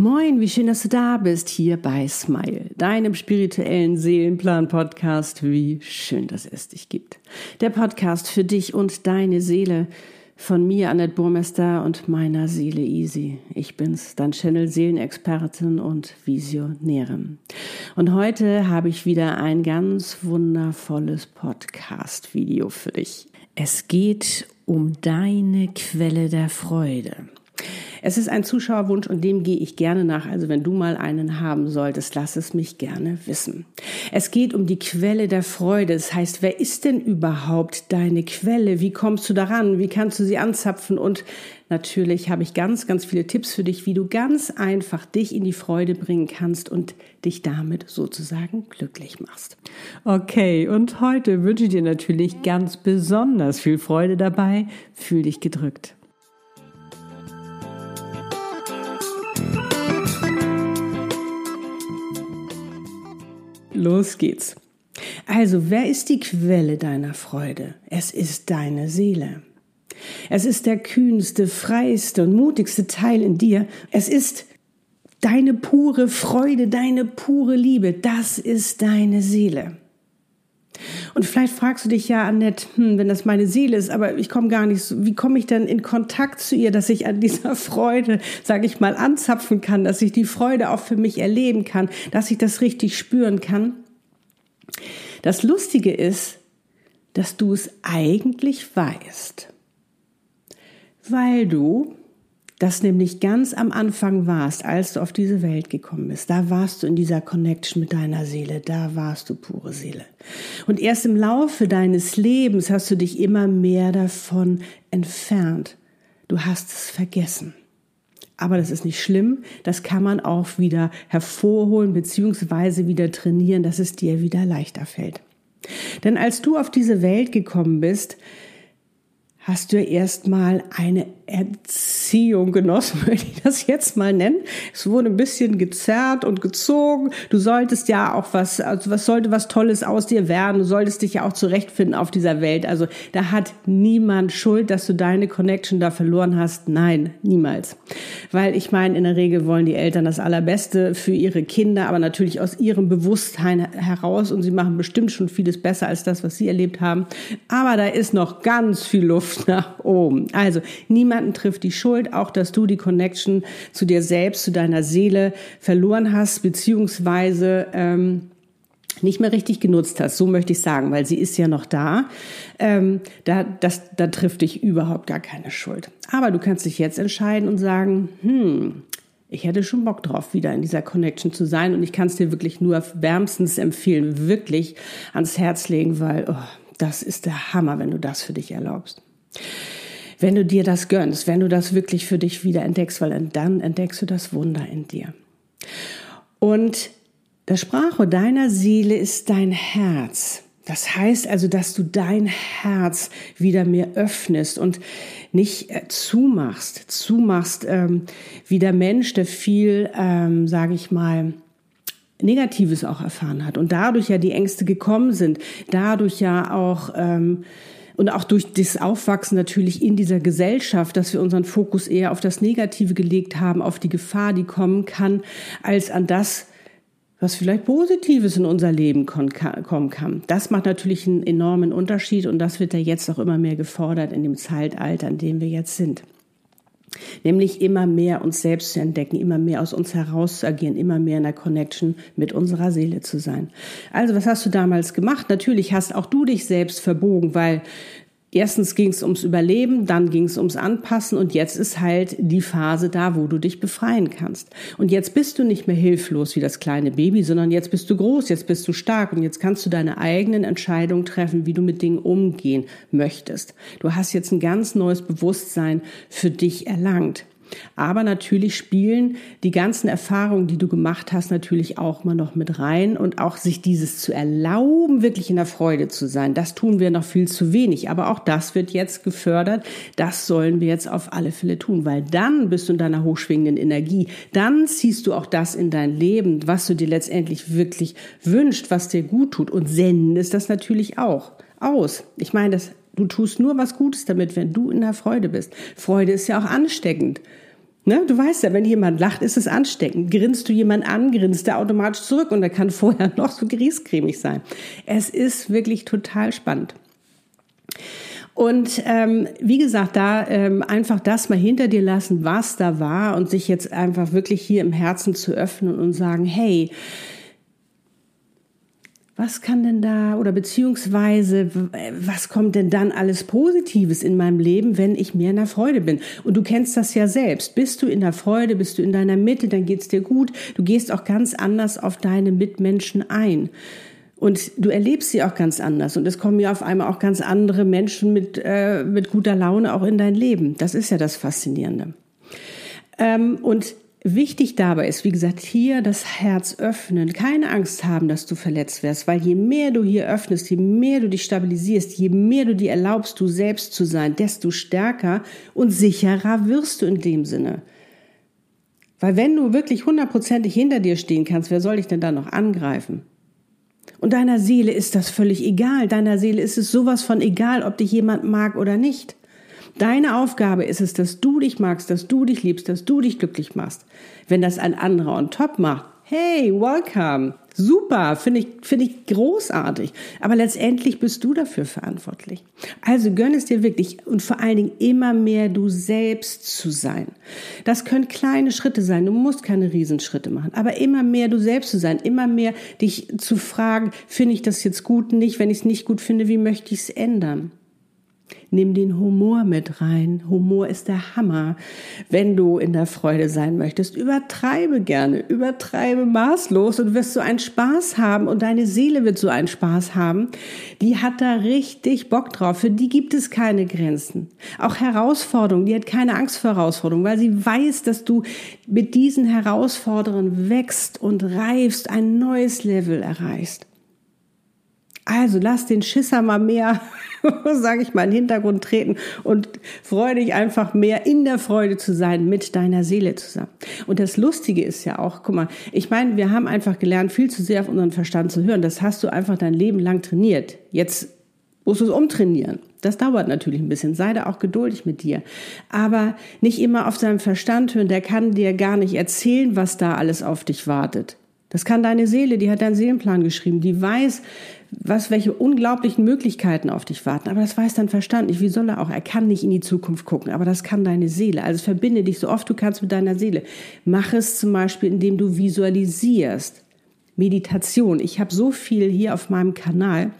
Moin, wie schön, dass du da bist, hier bei Smile, deinem spirituellen Seelenplan-Podcast. Wie schön, dass es dich gibt. Der Podcast für dich und deine Seele. Von mir, Annette Burmester und meiner Seele Easy. Ich bin's, dein Channel Seelenexpertin und Visionärin. Und heute habe ich wieder ein ganz wundervolles Podcast-Video für dich. Es geht um deine Quelle der Freude. Es ist ein Zuschauerwunsch und dem gehe ich gerne nach. Also wenn du mal einen haben solltest, lass es mich gerne wissen. Es geht um die Quelle der Freude. Das heißt, wer ist denn überhaupt deine Quelle? Wie kommst du daran? Wie kannst du sie anzapfen? Und natürlich habe ich ganz, ganz viele Tipps für dich, wie du ganz einfach dich in die Freude bringen kannst und dich damit sozusagen glücklich machst. Okay, und heute wünsche ich dir natürlich ganz besonders viel Freude dabei. Fühl dich gedrückt. Los geht's. Also, wer ist die Quelle deiner Freude? Es ist deine Seele. Es ist der kühnste, freiste und mutigste Teil in dir. Es ist deine pure Freude, deine pure Liebe. Das ist deine Seele. Und vielleicht fragst du dich ja, Annette, hm, wenn das meine Seele ist, aber ich komme gar nicht so, wie komme ich denn in Kontakt zu ihr, dass ich an dieser Freude, sage ich mal, anzapfen kann, dass ich die Freude auch für mich erleben kann, dass ich das richtig spüren kann? Das Lustige ist, dass du es eigentlich weißt, weil du das nämlich ganz am Anfang warst, als du auf diese Welt gekommen bist. Da warst du in dieser Connection mit deiner Seele, da warst du pure Seele. Und erst im Laufe deines Lebens hast du dich immer mehr davon entfernt. Du hast es vergessen. Aber das ist nicht schlimm, das kann man auch wieder hervorholen beziehungsweise wieder trainieren, dass es dir wieder leichter fällt. Denn als du auf diese Welt gekommen bist, hast du erstmal eine Erziehung genossen, würde ich das jetzt mal nennen. Es wurde ein bisschen gezerrt und gezogen. Du solltest ja auch was, also was sollte was Tolles aus dir werden. Du solltest dich ja auch zurechtfinden auf dieser Welt. Also da hat niemand Schuld, dass du deine Connection da verloren hast. Nein, niemals. Weil ich meine, in der Regel wollen die Eltern das Allerbeste für ihre Kinder, aber natürlich aus ihrem Bewusstsein heraus und sie machen bestimmt schon vieles besser als das, was sie erlebt haben. Aber da ist noch ganz viel Luft nach oben. Also niemand niemanden trifft die Schuld, auch dass du die Connection zu dir selbst, zu deiner Seele verloren hast, beziehungsweise ähm, nicht mehr richtig genutzt hast, so möchte ich sagen, weil sie ist ja noch da. Ähm, da, das, da trifft dich überhaupt gar keine Schuld. Aber du kannst dich jetzt entscheiden und sagen, hm, ich hätte schon Bock drauf, wieder in dieser Connection zu sein. Und ich kann es dir wirklich nur wärmstens empfehlen, wirklich ans Herz legen, weil oh, das ist der Hammer, wenn du das für dich erlaubst wenn du dir das gönnst, wenn du das wirklich für dich wieder entdeckst, weil dann entdeckst du das Wunder in dir. Und das Sprache deiner Seele ist dein Herz. Das heißt also, dass du dein Herz wieder mehr öffnest und nicht äh, zumachst, zumachst ähm, wie der Mensch, der viel, ähm, sage ich mal, Negatives auch erfahren hat und dadurch ja die Ängste gekommen sind, dadurch ja auch ähm, und auch durch das Aufwachsen natürlich in dieser Gesellschaft, dass wir unseren Fokus eher auf das Negative gelegt haben, auf die Gefahr, die kommen kann, als an das, was vielleicht Positives in unser Leben kommen kann. Das macht natürlich einen enormen Unterschied und das wird ja jetzt auch immer mehr gefordert in dem Zeitalter, in dem wir jetzt sind. Nämlich immer mehr uns selbst zu entdecken, immer mehr aus uns heraus zu agieren, immer mehr in der Connection mit unserer Seele zu sein. Also was hast du damals gemacht? Natürlich hast auch du dich selbst verbogen, weil Erstens ging es ums Überleben, dann ging es ums Anpassen und jetzt ist halt die Phase da, wo du dich befreien kannst. Und jetzt bist du nicht mehr hilflos wie das kleine Baby, sondern jetzt bist du groß, jetzt bist du stark und jetzt kannst du deine eigenen Entscheidungen treffen, wie du mit Dingen umgehen möchtest. Du hast jetzt ein ganz neues Bewusstsein für dich erlangt. Aber natürlich spielen die ganzen Erfahrungen, die du gemacht hast, natürlich auch mal noch mit rein und auch sich dieses zu erlauben, wirklich in der Freude zu sein. Das tun wir noch viel zu wenig. Aber auch das wird jetzt gefördert. Das sollen wir jetzt auf alle Fälle tun, weil dann bist du in deiner hochschwingenden Energie. Dann ziehst du auch das in dein Leben, was du dir letztendlich wirklich wünscht, was dir gut tut und sendest das natürlich auch aus. Ich meine, das Du tust nur was Gutes damit, wenn du in der Freude bist. Freude ist ja auch ansteckend. Ne? Du weißt ja, wenn jemand lacht, ist es ansteckend. Grinst du jemand an, grinst er automatisch zurück und er kann vorher noch so griescremig sein. Es ist wirklich total spannend. Und ähm, wie gesagt, da ähm, einfach das mal hinter dir lassen, was da war und sich jetzt einfach wirklich hier im Herzen zu öffnen und sagen, hey, was kann denn da oder beziehungsweise was kommt denn dann alles Positives in meinem Leben, wenn ich mehr in der Freude bin? Und du kennst das ja selbst. Bist du in der Freude, bist du in deiner Mitte, dann geht's dir gut. Du gehst auch ganz anders auf deine Mitmenschen ein. Und du erlebst sie auch ganz anders. Und es kommen ja auf einmal auch ganz andere Menschen mit, äh, mit guter Laune auch in dein Leben. Das ist ja das Faszinierende. Ähm, und Wichtig dabei ist, wie gesagt, hier das Herz öffnen, keine Angst haben, dass du verletzt wirst, weil je mehr du hier öffnest, je mehr du dich stabilisierst, je mehr du dir erlaubst, du selbst zu sein, desto stärker und sicherer wirst du in dem Sinne. Weil wenn du wirklich hundertprozentig hinter dir stehen kannst, wer soll dich denn da noch angreifen? Und deiner Seele ist das völlig egal. Deiner Seele ist es sowas von egal, ob dich jemand mag oder nicht. Deine Aufgabe ist es, dass du dich magst, dass du dich liebst, dass du dich glücklich machst. Wenn das ein anderer on top macht, hey, welcome, super, finde ich, finde ich großartig. Aber letztendlich bist du dafür verantwortlich. Also gönn es dir wirklich und vor allen Dingen immer mehr du selbst zu sein. Das können kleine Schritte sein. Du musst keine Riesenschritte machen, aber immer mehr du selbst zu sein, immer mehr dich zu fragen, finde ich das jetzt gut, nicht, wenn ich es nicht gut finde, wie möchte ich es ändern? Nimm den Humor mit rein. Humor ist der Hammer. Wenn du in der Freude sein möchtest, übertreibe gerne, übertreibe maßlos und wirst so einen Spaß haben und deine Seele wird so einen Spaß haben. Die hat da richtig Bock drauf. Für die gibt es keine Grenzen. Auch Herausforderungen, die hat keine Angst vor Herausforderungen, weil sie weiß, dass du mit diesen Herausforderungen wächst und reifst, ein neues Level erreichst. Also lass den Schisser mal mehr sage ich mal, in den Hintergrund treten und freue dich einfach mehr in der Freude zu sein mit deiner Seele zusammen. Und das Lustige ist ja auch, guck mal, ich meine, wir haben einfach gelernt, viel zu sehr auf unseren Verstand zu hören. Das hast du einfach dein Leben lang trainiert. Jetzt musst du es umtrainieren. Das dauert natürlich ein bisschen. Sei da auch geduldig mit dir. Aber nicht immer auf seinem Verstand hören. Der kann dir gar nicht erzählen, was da alles auf dich wartet. Das kann deine Seele, die hat deinen Seelenplan geschrieben, die weiß, was, welche unglaublichen Möglichkeiten auf dich warten. Aber das weiß dein Verstand nicht. Wie soll er auch? Er kann nicht in die Zukunft gucken, aber das kann deine Seele. Also verbinde dich so oft du kannst mit deiner Seele. Mach es zum Beispiel, indem du visualisierst. Meditation. Ich habe so viel hier auf meinem Kanal.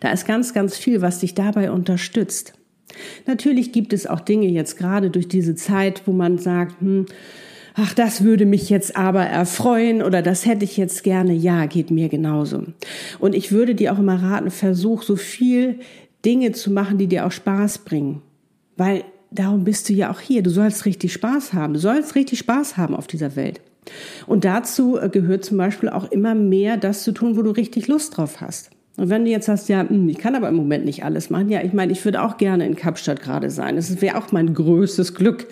Da ist ganz, ganz viel, was dich dabei unterstützt. Natürlich gibt es auch Dinge jetzt gerade durch diese Zeit, wo man sagt, hm, ach, das würde mich jetzt aber erfreuen oder das hätte ich jetzt gerne. Ja, geht mir genauso. Und ich würde dir auch immer raten, versuch so viel Dinge zu machen, die dir auch Spaß bringen. Weil darum bist du ja auch hier. Du sollst richtig Spaß haben. Du sollst richtig Spaß haben auf dieser Welt. Und dazu äh, gehört zum Beispiel auch immer mehr das zu tun, wo du richtig Lust drauf hast. Und wenn du jetzt sagst, ja, hm, ich kann aber im Moment nicht alles machen, ja, ich meine, ich würde auch gerne in Kapstadt gerade sein. Das wäre auch mein größtes Glück.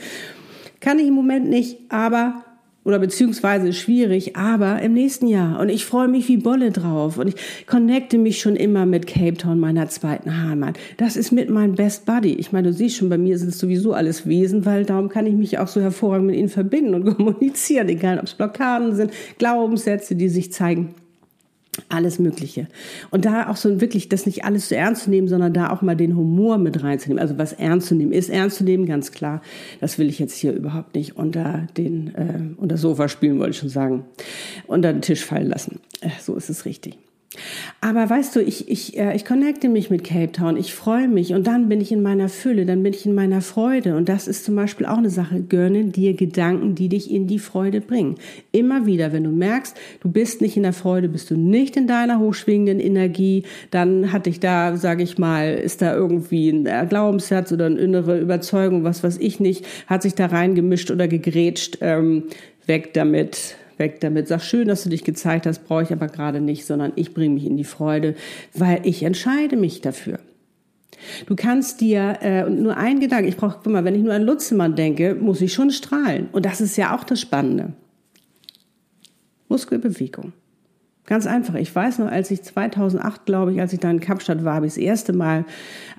Kann ich im Moment nicht, aber oder beziehungsweise schwierig, aber im nächsten Jahr. Und ich freue mich wie Bolle drauf. Und ich connecte mich schon immer mit Cape Town, meiner zweiten Heimat. Das ist mit meinem Best Buddy. Ich meine, du siehst schon, bei mir sind es sowieso alles Wesen, weil darum kann ich mich auch so hervorragend mit ihnen verbinden und kommunizieren, egal ob es Blockaden sind, Glaubenssätze, die sich zeigen alles Mögliche. Und da auch so wirklich das nicht alles so ernst zu nehmen, sondern da auch mal den Humor mit reinzunehmen. Also was ernst zu nehmen ist, ernst zu nehmen, ganz klar. Das will ich jetzt hier überhaupt nicht unter den, äh, unter Sofa spielen, wollte ich schon sagen. Unter den Tisch fallen lassen. Äh, so ist es richtig. Aber weißt du, ich, ich, äh, ich connecte mich mit Cape Town, ich freue mich und dann bin ich in meiner Fülle, dann bin ich in meiner Freude. Und das ist zum Beispiel auch eine Sache. Gönne dir Gedanken, die dich in die Freude bringen. Immer wieder, wenn du merkst, du bist nicht in der Freude, bist du nicht in deiner hochschwingenden Energie, dann hat dich da, sage ich mal, ist da irgendwie ein Glaubenssatz oder eine innere Überzeugung, was weiß ich nicht, hat sich da reingemischt oder gegrätscht, ähm, weg damit weg damit. Sag schön, dass du dich gezeigt hast, brauche ich aber gerade nicht, sondern ich bringe mich in die Freude, weil ich entscheide mich dafür. Du kannst dir äh, nur ein Gedanke, ich brauche, guck mal, wenn ich nur an Lutzemann denke, muss ich schon strahlen. Und das ist ja auch das Spannende. Muskelbewegung. Ganz einfach. Ich weiß noch, als ich 2008, glaube ich, als ich da in Kapstadt war, habe ich das erste Mal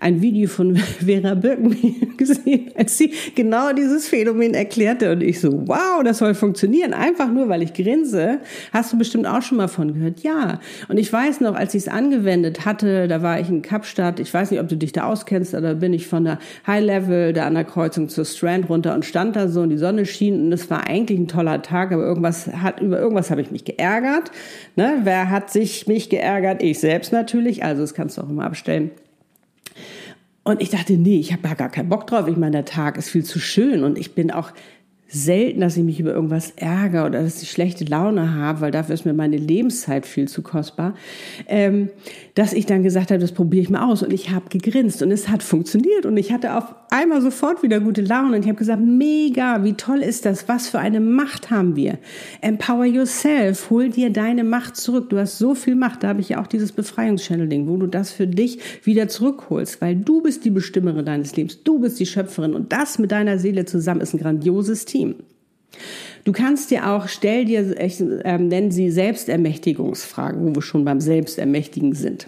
ein Video von Vera Birken gesehen, als sie genau dieses Phänomen erklärte. Und ich so, wow, das soll funktionieren. Einfach nur, weil ich grinse. Hast du bestimmt auch schon mal von gehört? Ja. Und ich weiß noch, als ich es angewendet hatte, da war ich in Kapstadt. Ich weiß nicht, ob du dich da auskennst, aber da bin ich von der High Level da an der Kreuzung zur Strand runter und stand da so und die Sonne schien und es war eigentlich ein toller Tag, aber irgendwas hat, über irgendwas habe ich mich geärgert. Ne? Wer hat sich mich geärgert? Ich selbst natürlich. Also das kannst du auch immer abstellen. Und ich dachte, nee, ich habe da gar keinen Bock drauf. Ich meine, der Tag ist viel zu schön und ich bin auch selten, dass ich mich über irgendwas ärgere oder dass ich schlechte Laune habe, weil dafür ist mir meine Lebenszeit viel zu kostbar, ähm, dass ich dann gesagt habe, das probiere ich mal aus. Und ich habe gegrinst und es hat funktioniert. Und ich hatte auf einmal sofort wieder gute Laune. Und ich habe gesagt, mega, wie toll ist das, was für eine Macht haben wir. Empower yourself, hol dir deine Macht zurück, du hast so viel Macht, da habe ich ja auch dieses Befreiungschanneling, wo du das für dich wieder zurückholst, weil du bist die Bestimmerin deines Lebens, du bist die Schöpferin. Und das mit deiner Seele zusammen ist ein grandioses Team. Team. Du kannst dir auch, stell dir, äh, nennen sie Selbstermächtigungsfragen, wo wir schon beim Selbstermächtigen sind.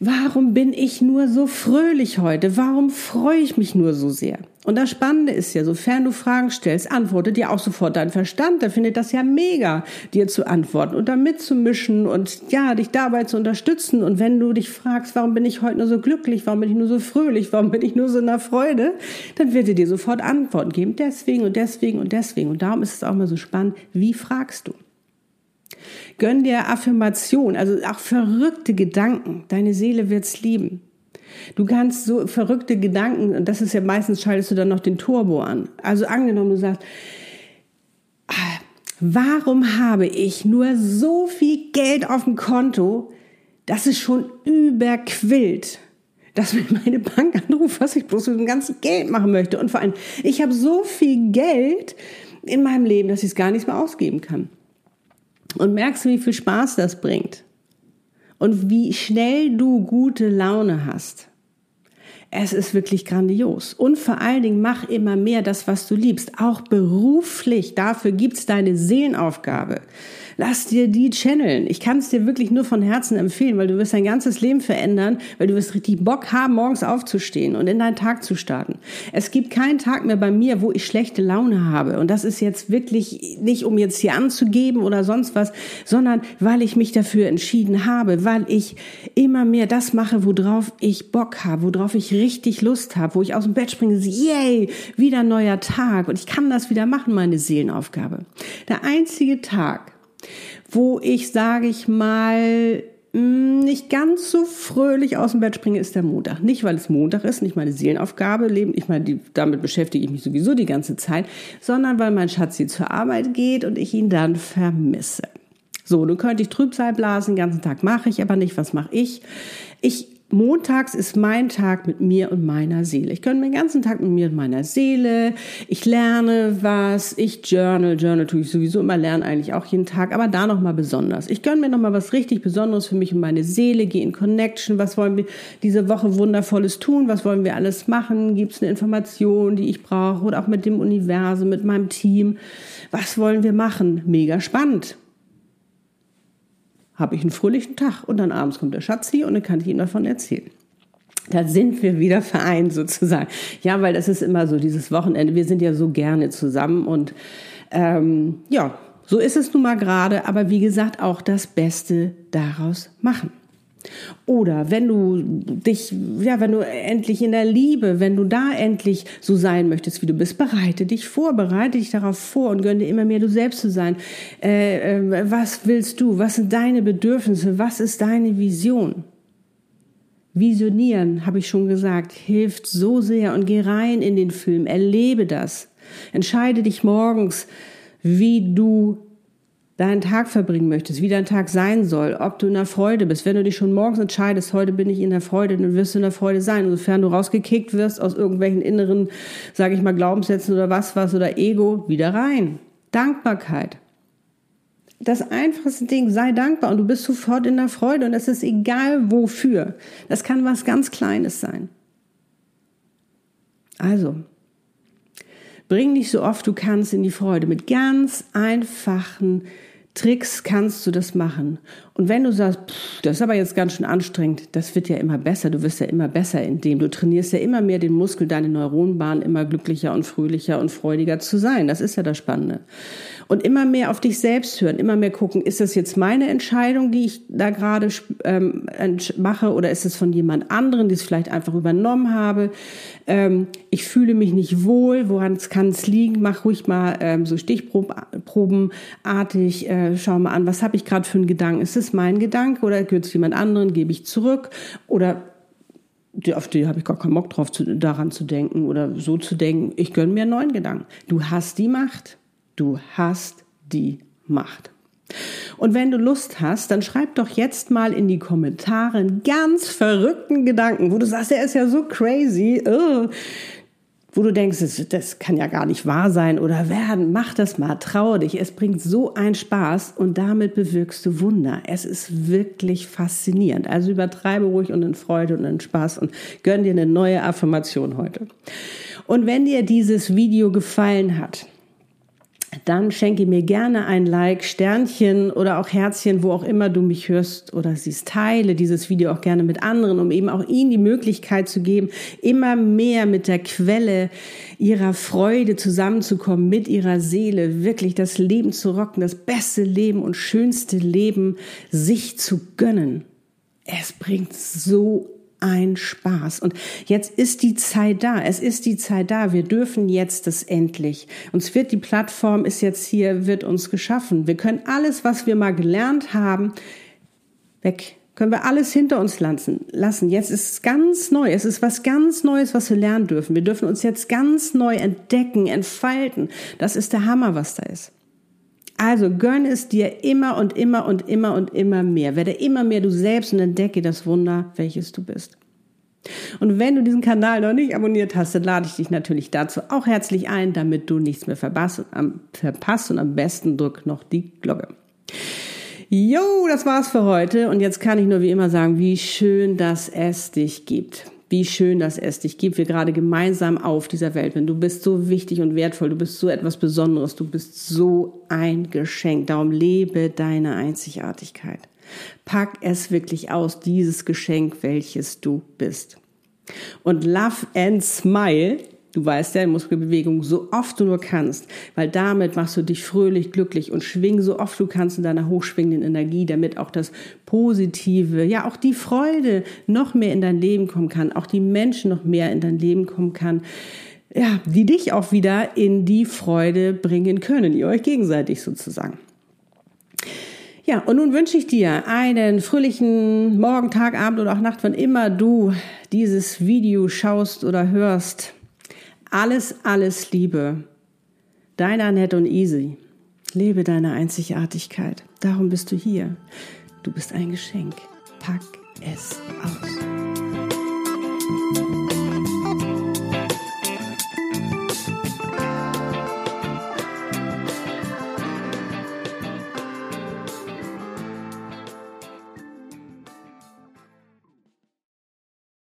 Warum bin ich nur so fröhlich heute? Warum freue ich mich nur so sehr? Und das Spannende ist ja, sofern du Fragen stellst, antwortet dir auch sofort dein Verstand. Der findet das ja mega, dir zu antworten und da mitzumischen und ja, dich dabei zu unterstützen. Und wenn du dich fragst, warum bin ich heute nur so glücklich? Warum bin ich nur so fröhlich? Warum bin ich nur so in der Freude? Dann wird er dir sofort Antworten geben. Deswegen und deswegen und deswegen. Und darum ist es auch mal so spannend. Wie fragst du? Gönn dir Affirmation, also auch verrückte Gedanken. Deine Seele wird's lieben. Du kannst so verrückte Gedanken, und das ist ja meistens, schaltest du dann noch den Turbo an. Also angenommen, du sagst, ah, warum habe ich nur so viel Geld auf dem Konto, dass es schon überquillt? dass mir meine Bank anruft, was ich bloß mit dem ganzen Geld machen möchte. Und vor allem, ich habe so viel Geld in meinem Leben, dass ich es gar nicht mehr ausgeben kann. Und merkst du, wie viel Spaß das bringt? Und wie schnell du gute Laune hast. Es ist wirklich grandios. Und vor allen Dingen mach immer mehr das, was du liebst, auch beruflich. Dafür gibt's deine Seelenaufgabe. Lass dir die channeln. Ich kann es dir wirklich nur von Herzen empfehlen, weil du wirst dein ganzes Leben verändern, weil du wirst richtig Bock haben, morgens aufzustehen und in deinen Tag zu starten. Es gibt keinen Tag mehr bei mir, wo ich schlechte Laune habe. Und das ist jetzt wirklich nicht, um jetzt hier anzugeben oder sonst was, sondern weil ich mich dafür entschieden habe, weil ich immer mehr das mache, worauf ich Bock habe, worauf ich richtig Lust habe, wo ich aus dem Bett springe, yay, wieder neuer Tag und ich kann das wieder machen, meine Seelenaufgabe. Der einzige Tag, wo ich, sage ich mal, mm, nicht ganz so fröhlich aus dem Bett springe, ist der Montag. Nicht, weil es Montag ist, nicht meine Seelenaufgabe, leben, ich meine, die, damit beschäftige ich mich sowieso die ganze Zeit, sondern weil mein Schatz hier zur Arbeit geht und ich ihn dann vermisse. So, nun könnte ich Trübsal blasen, den ganzen Tag mache ich aber nicht. Was mache ich? Ich Montags ist mein Tag mit mir und meiner Seele. Ich gönne mir den ganzen Tag mit mir und meiner Seele. Ich lerne was, ich journal. Journal tue ich sowieso immer, lernen eigentlich auch jeden Tag, aber da nochmal besonders. Ich gönne mir nochmal was richtig Besonderes für mich und meine Seele, gehe in Connection. Was wollen wir diese Woche Wundervolles tun? Was wollen wir alles machen? Gibt es eine Information, die ich brauche? Oder auch mit dem Universum, mit meinem Team? Was wollen wir machen? Mega spannend habe ich einen fröhlichen Tag und dann abends kommt der Schatzi und dann kann ich ihm davon erzählen. Da sind wir wieder vereint sozusagen. Ja, weil das ist immer so dieses Wochenende. Wir sind ja so gerne zusammen und ähm, ja, so ist es nun mal gerade. Aber wie gesagt, auch das Beste daraus machen. Oder wenn du dich, ja, wenn du endlich in der Liebe, wenn du da endlich so sein möchtest, wie du bist, bereite dich vor, bereite dich darauf vor und gönne dir immer mehr du selbst zu sein. Äh, äh, was willst du? Was sind deine Bedürfnisse? Was ist deine Vision? Visionieren, habe ich schon gesagt, hilft so sehr und geh rein in den Film, erlebe das. Entscheide dich morgens, wie du deinen Tag verbringen möchtest, wie dein Tag sein soll, ob du in der Freude bist. Wenn du dich schon morgens entscheidest, heute bin ich in der Freude, dann wirst du in der Freude sein. Und sofern du rausgekickt wirst aus irgendwelchen inneren, sage ich mal, Glaubenssätzen oder was was oder Ego, wieder rein. Dankbarkeit. Das einfachste Ding, sei dankbar und du bist sofort in der Freude und es ist egal wofür. Das kann was ganz Kleines sein. Also, bring dich so oft du kannst in die Freude mit ganz einfachen Tricks kannst du das machen. Und wenn du sagst, pff, das ist aber jetzt ganz schön anstrengend, das wird ja immer besser, du wirst ja immer besser, indem du trainierst ja immer mehr den Muskel, deine Neuronbahn immer glücklicher und fröhlicher und freudiger zu sein. Das ist ja das Spannende. Und immer mehr auf dich selbst hören, immer mehr gucken, ist das jetzt meine Entscheidung, die ich da gerade ähm, mache, oder ist es von jemand anderen, die es vielleicht einfach übernommen habe? Ähm, ich fühle mich nicht wohl, woran kann es liegen? Mach ruhig mal ähm, so Stichprobenartig, äh, schau mal an, was habe ich gerade für einen Gedanken? Ist es mein Gedanke oder gehört es jemand anderen? Gebe ich zurück? Oder die, auf die habe ich gar keinen Bock drauf, zu, daran zu denken oder so zu denken. Ich gönne mir einen neuen Gedanken. Du hast die Macht. Du hast die Macht. Und wenn du Lust hast, dann schreib doch jetzt mal in die Kommentare einen ganz verrückten Gedanken, wo du sagst, der ist ja so crazy, oh, wo du denkst, das, das kann ja gar nicht wahr sein oder werden. Mach das mal, trau dich. Es bringt so einen Spaß und damit bewirkst du Wunder. Es ist wirklich faszinierend. Also übertreibe ruhig und in Freude und in Spaß und gönn dir eine neue Affirmation heute. Und wenn dir dieses Video gefallen hat, dann schenke mir gerne ein Like, Sternchen oder auch Herzchen, wo auch immer du mich hörst oder siehst. Teile dieses Video auch gerne mit anderen, um eben auch ihnen die Möglichkeit zu geben, immer mehr mit der Quelle ihrer Freude zusammenzukommen, mit ihrer Seele, wirklich das Leben zu rocken, das beste Leben und schönste Leben sich zu gönnen. Es bringt so ein Spaß. Und jetzt ist die Zeit da. Es ist die Zeit da. Wir dürfen jetzt das endlich. Uns wird die Plattform ist jetzt hier, wird uns geschaffen. Wir können alles, was wir mal gelernt haben, weg. Können wir alles hinter uns lassen. Jetzt ist es ganz neu. Es ist was ganz Neues, was wir lernen dürfen. Wir dürfen uns jetzt ganz neu entdecken, entfalten. Das ist der Hammer, was da ist. Also gönn es dir immer und immer und immer und immer mehr. Werde immer mehr du selbst und entdecke das Wunder, welches du bist. Und wenn du diesen Kanal noch nicht abonniert hast, dann lade ich dich natürlich dazu auch herzlich ein, damit du nichts mehr verpasst, und am besten drück noch die Glocke. Jo, das war's für heute und jetzt kann ich nur wie immer sagen, wie schön, dass es dich gibt wie schön, dass es dich gibt, wir gerade gemeinsam auf dieser Welt sind. Du bist so wichtig und wertvoll, du bist so etwas Besonderes, du bist so ein Geschenk. Darum lebe deine Einzigartigkeit. Pack es wirklich aus, dieses Geschenk, welches du bist. Und Love and Smile Du weißt ja, Muskelbewegung so oft du nur kannst, weil damit machst du dich fröhlich, glücklich und schwing so oft du kannst in deiner hochschwingenden Energie, damit auch das Positive, ja auch die Freude noch mehr in dein Leben kommen kann, auch die Menschen noch mehr in dein Leben kommen kann, ja, die dich auch wieder in die Freude bringen können, ihr euch gegenseitig sozusagen. Ja, und nun wünsche ich dir einen fröhlichen Morgen, Tag, Abend oder auch Nacht, wann immer du dieses Video schaust oder hörst. Alles, alles Liebe. Deine Annette und Easy. Lebe deine Einzigartigkeit. Darum bist du hier. Du bist ein Geschenk. Pack es aus.